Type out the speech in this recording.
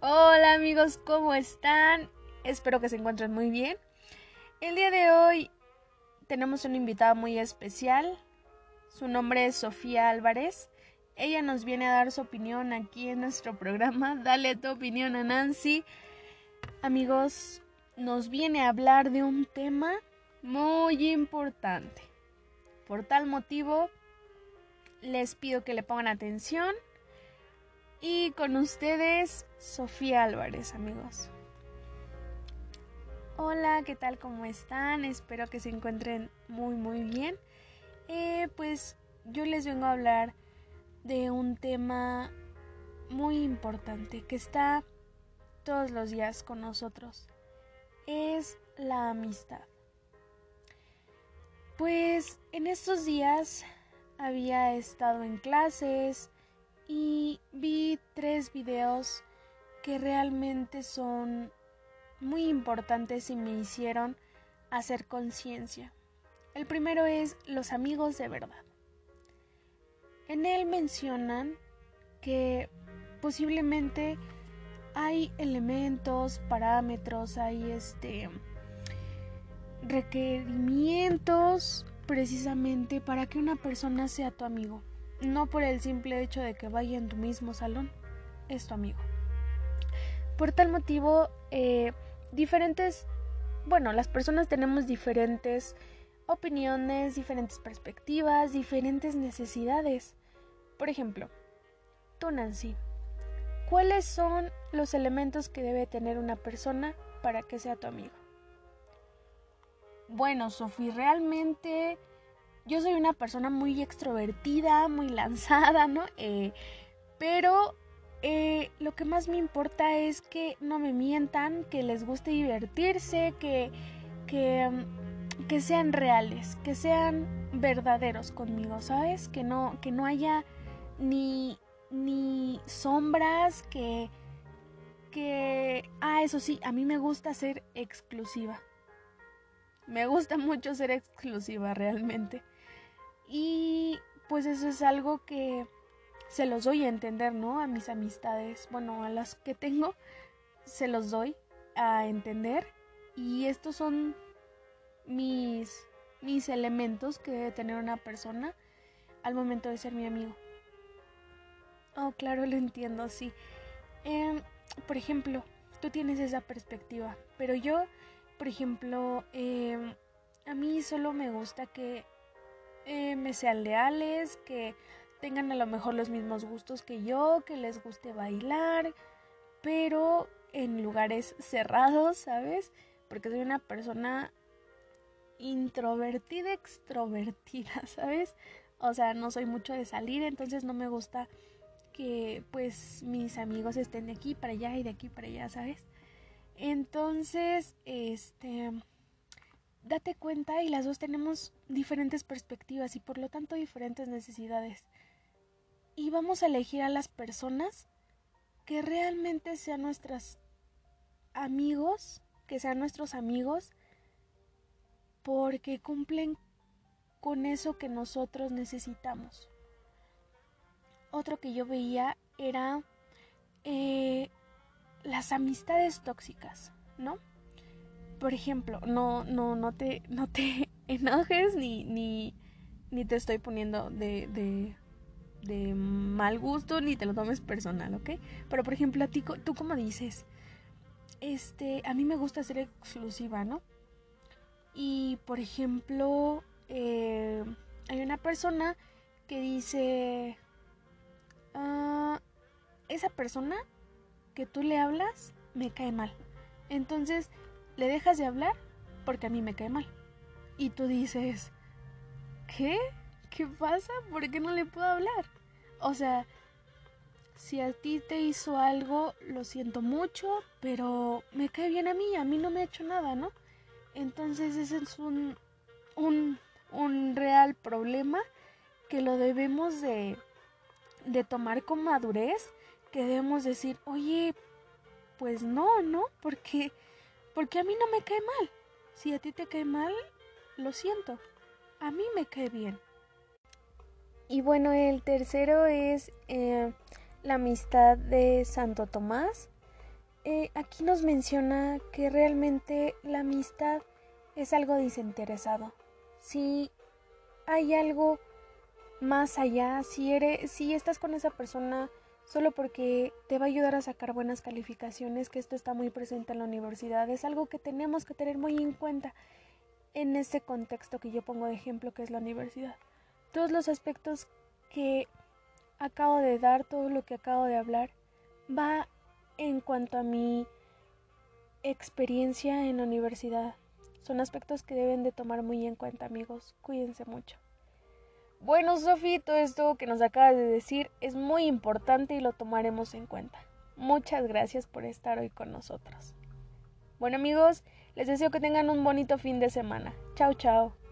Hola amigos, ¿cómo están? Espero que se encuentren muy bien. El día de hoy tenemos una invitada muy especial. Su nombre es Sofía Álvarez. Ella nos viene a dar su opinión aquí en nuestro programa. Dale tu opinión a Nancy. Amigos, nos viene a hablar de un tema muy importante. Por tal motivo, les pido que le pongan atención. Y con ustedes, Sofía Álvarez, amigos. Hola, ¿qué tal? ¿Cómo están? Espero que se encuentren muy, muy bien. Eh, pues yo les vengo a hablar de un tema muy importante que está todos los días con nosotros. Es la amistad. Pues en estos días había estado en clases y vi tres videos que realmente son muy importantes y me hicieron hacer conciencia. El primero es los amigos de verdad. En él mencionan que posiblemente hay elementos, parámetros, hay este requerimientos precisamente para que una persona sea tu amigo, no por el simple hecho de que vaya en tu mismo salón, es tu amigo. Por tal motivo, eh, diferentes, bueno, las personas tenemos diferentes opiniones, diferentes perspectivas, diferentes necesidades. Por ejemplo, tú Nancy, ¿cuáles son los elementos que debe tener una persona para que sea tu amigo? Bueno, Sofía, realmente yo soy una persona muy extrovertida, muy lanzada, ¿no? Eh, pero eh, lo que más me importa es que no me mientan, que les guste divertirse, que, que, mm, que sean reales, que sean verdaderos conmigo, ¿sabes? Que no, que no haya ni, ni sombras, que, que... Ah, eso sí, a mí me gusta ser exclusiva. Me gusta mucho ser exclusiva realmente. Y pues eso es algo que se los doy a entender, ¿no? A mis amistades, bueno, a las que tengo, se los doy a entender. Y estos son mis, mis elementos que debe tener una persona al momento de ser mi amigo. Oh, claro, lo entiendo, sí. Em, por ejemplo, tú tienes esa perspectiva, pero yo por ejemplo, em, a mí solo me gusta que eh, me sean leales, que tengan a lo mejor los mismos gustos que yo, que les guste bailar, pero en lugares cerrados, ¿sabes? Porque soy una persona introvertida, extrovertida, ¿sabes? O sea, no soy mucho de salir, entonces no me gusta que pues mis amigos estén de aquí para allá y de aquí para allá, ¿sabes? Entonces, este, date cuenta y las dos tenemos diferentes perspectivas y por lo tanto diferentes necesidades. Y vamos a elegir a las personas que realmente sean nuestros amigos, que sean nuestros amigos, porque cumplen con eso que nosotros necesitamos. Otro que yo veía era eh, las amistades tóxicas, ¿no? Por ejemplo, no, no, no te, no te enojes ni, ni, ni te estoy poniendo de, de, de mal gusto ni te lo tomes personal, ¿ok? Pero por ejemplo, a ti, tú como dices, este, a mí me gusta ser exclusiva, ¿no? Y por ejemplo, eh, hay una persona que dice, ah, esa persona que tú le hablas me cae mal. Entonces, le dejas de hablar porque a mí me cae mal. Y tú dices, ¿qué? ¿Qué pasa? ¿Por qué no le puedo hablar? O sea, si a ti te hizo algo, lo siento mucho, pero me cae bien a mí, a mí no me ha hecho nada, ¿no? Entonces ese es un, un, un real problema que lo debemos de, de tomar con madurez que debemos decir, oye, pues no, ¿no? Porque, porque a mí no me cae mal. Si a ti te cae mal, lo siento. A mí me cae bien. Y bueno, el tercero es eh, la amistad de Santo Tomás. eh, aquí nos menciona que realmente la amistad es algo desinteresado. Si hay algo más allá, si eres, si estás con esa persona solo porque te va a ayudar a sacar buenas calificaciones, que esto está muy presente en la universidad, es algo que tenemos que tener muy en cuenta en este contexto que yo pongo de ejemplo que es la universidad. Todos los aspectos que acabo de dar, todo lo que acabo de hablar, va en cuanto a mi experiencia en la universidad. Son aspectos que deben de tomar muy en cuenta, amigos. Cuídense mucho. Bueno, Sofi, todo esto que nos acabas de decir es muy importante y lo tomaremos en cuenta. Muchas gracias por estar hoy con nosotros. Bueno, amigos, les deseo que tengan un bonito fin de semana. Chao, chao.